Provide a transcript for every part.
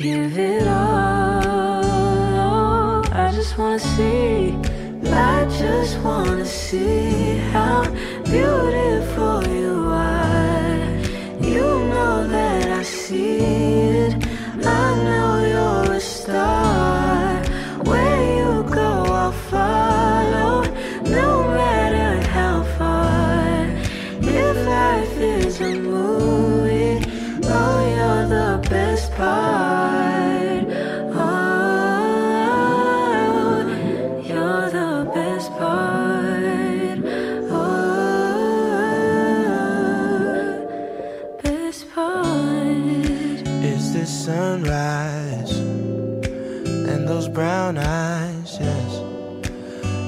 Give it all. I just wanna see. I just wanna see how beautiful you are. You know that I see those brown eyes, yes.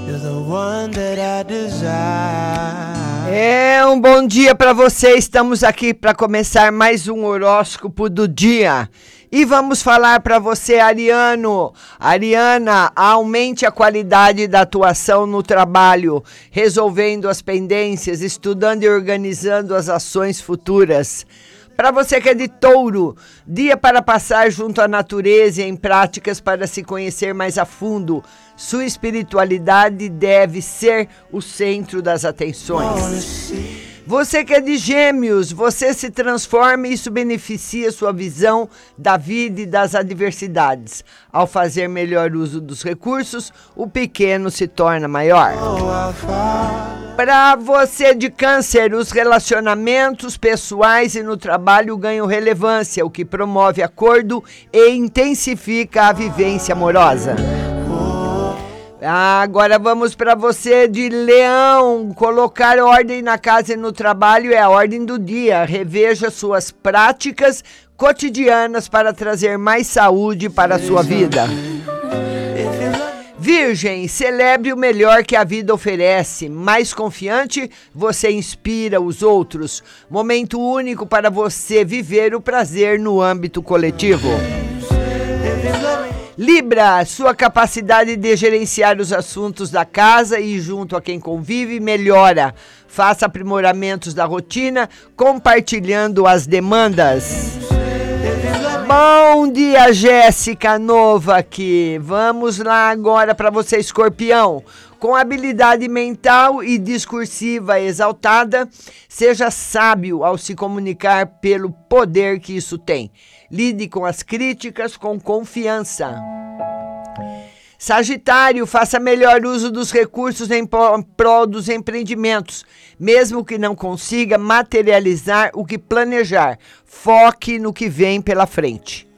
You're the one that I desire. É um bom dia para você. Estamos aqui para começar mais um horóscopo do dia. E vamos falar para você, Ariano. Ariana, aumente a qualidade da atuação no trabalho, resolvendo as pendências, estudando e organizando as ações futuras. Para você que é de touro, dia para passar junto à natureza e em práticas para se conhecer mais a fundo. Sua espiritualidade deve ser o centro das atenções. Você que é de gêmeos, você se transforma e isso beneficia sua visão da vida e das adversidades. Ao fazer melhor uso dos recursos, o pequeno se torna maior. Para você de câncer, os relacionamentos pessoais e no trabalho ganham relevância, o que promove acordo e intensifica a vivência amorosa. Agora vamos para você de leão. Colocar ordem na casa e no trabalho é a ordem do dia. Reveja suas práticas cotidianas para trazer mais saúde para a sua vida. Virgem, celebre o melhor que a vida oferece. Mais confiante, você inspira os outros. Momento único para você viver o prazer no âmbito coletivo. Libra, sua capacidade de gerenciar os assuntos da casa e junto a quem convive melhora. Faça aprimoramentos da rotina, compartilhando as demandas. Bom dia, Jéssica Nova aqui. Vamos lá agora para você, escorpião. Com habilidade mental e discursiva exaltada, seja sábio ao se comunicar pelo poder que isso tem. Lide com as críticas com confiança. Sagitário, faça melhor uso dos recursos em prol dos empreendimentos, mesmo que não consiga materializar o que planejar. Foque no que vem pela frente.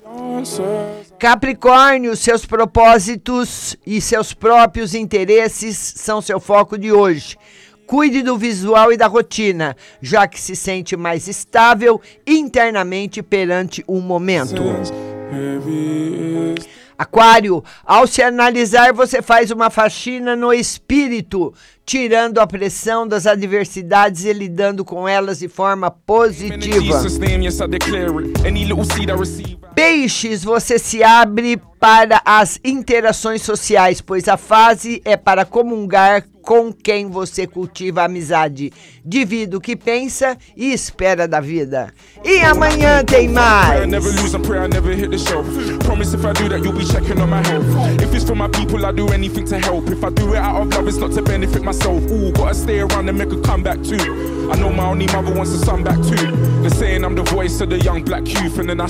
Capricórnio, seus propósitos e seus próprios interesses são seu foco de hoje. Cuide do visual e da rotina, já que se sente mais estável internamente perante um momento. Aquário, ao se analisar, você faz uma faxina no espírito, tirando a pressão das adversidades e lidando com elas de forma positiva. Peixes, você se abre para as interações sociais, pois a fase é para comungar com quem você cultiva amizade. Divida o que pensa e espera da vida. E amanhã tem mais. checking on my health. If it's for my people, I do anything to help. If I do it out of love, it's not to benefit myself. Ooh, gotta stay around and make a comeback too. I know my only mother wants a son back too. They're saying I'm the voice of the young black youth, and then I